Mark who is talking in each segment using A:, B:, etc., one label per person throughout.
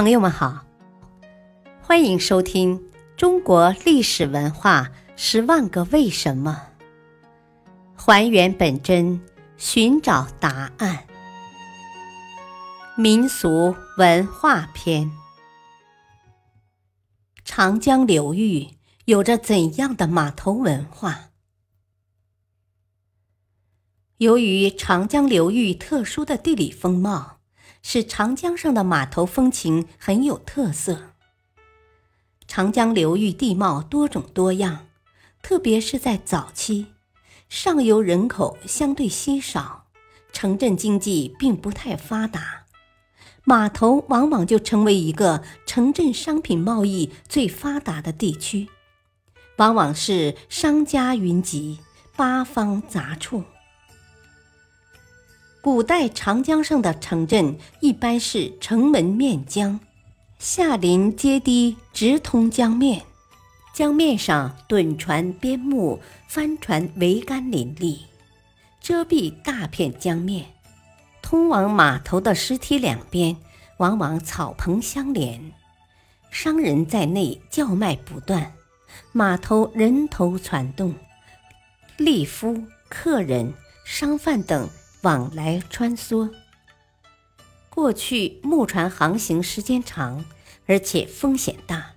A: 朋友们好，欢迎收听《中国历史文化十万个为什么》，还原本真，寻找答案。民俗文化篇：长江流域有着怎样的码头文化？由于长江流域特殊的地理风貌。使长江上的码头风情很有特色。长江流域地貌多种多样，特别是在早期，上游人口相对稀少，城镇经济并不太发达，码头往往就成为一个城镇商品贸易最发达的地区，往往是商家云集，八方杂处。古代长江上的城镇一般是城门面江，下临阶堤，直通江面。江面上趸船边木，帆船桅杆林立，遮蔽大片江面。通往码头的石梯两边，往往草棚相连，商人在内叫卖不断，码头人头攒动，吏夫、客人、商贩等。往来穿梭。过去木船航行时间长，而且风险大，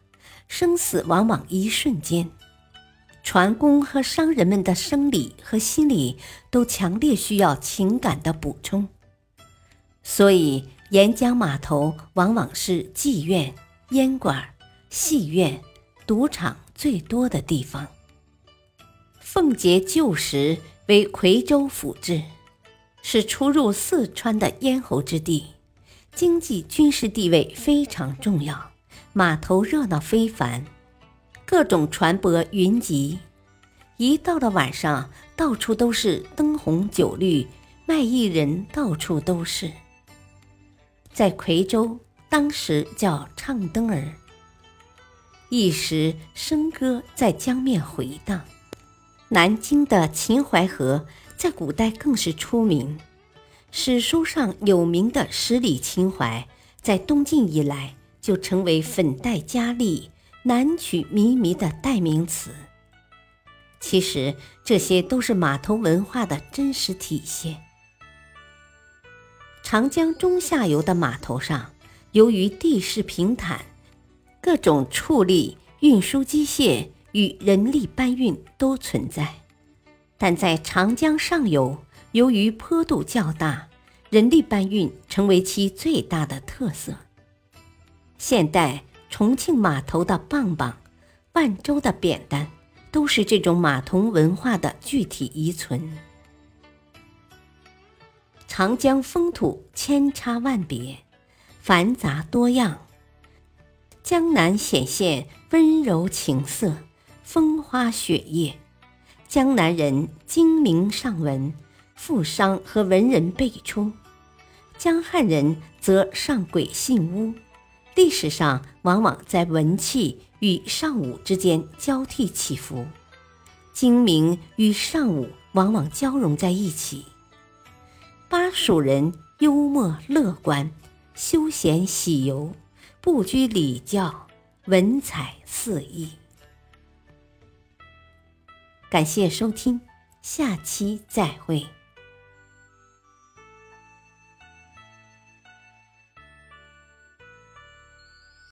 A: 生死往往一瞬间。船工和商人们的生理和心理都强烈需要情感的补充，所以沿江码头往往是妓院、烟馆、戏院、赌场最多的地方。奉节旧时为夔州府治。是出入四川的咽喉之地，经济军事地位非常重要，码头热闹非凡，各种船舶云集。一到了晚上，到处都是灯红酒绿，卖艺人到处都是。在夔州，当时叫唱灯儿，一时笙歌在江面回荡。南京的秦淮河。在古代更是出名，史书上有名的十里秦淮，在东晋以来就成为粉黛佳丽、南曲靡靡的代名词。其实这些都是码头文化的真实体现。长江中下游的码头上，由于地势平坦，各种畜力运输机械与人力搬运都存在。但在长江上游，由于坡度较大，人力搬运成为其最大的特色。现代重庆码头的棒棒、万州的扁担，都是这种码头文化的具体遗存。长江风土千差万别，繁杂多样，江南显现温柔情色，风花雪月。江南人精明尚文，富商和文人辈出；江汉人则上贵信巫，历史上往往在文气与尚武之间交替起伏，精明与尚武往往交融在一起。巴蜀人幽默乐观，休闲喜游，不拘礼教，文采四溢。感谢收听，下期再会。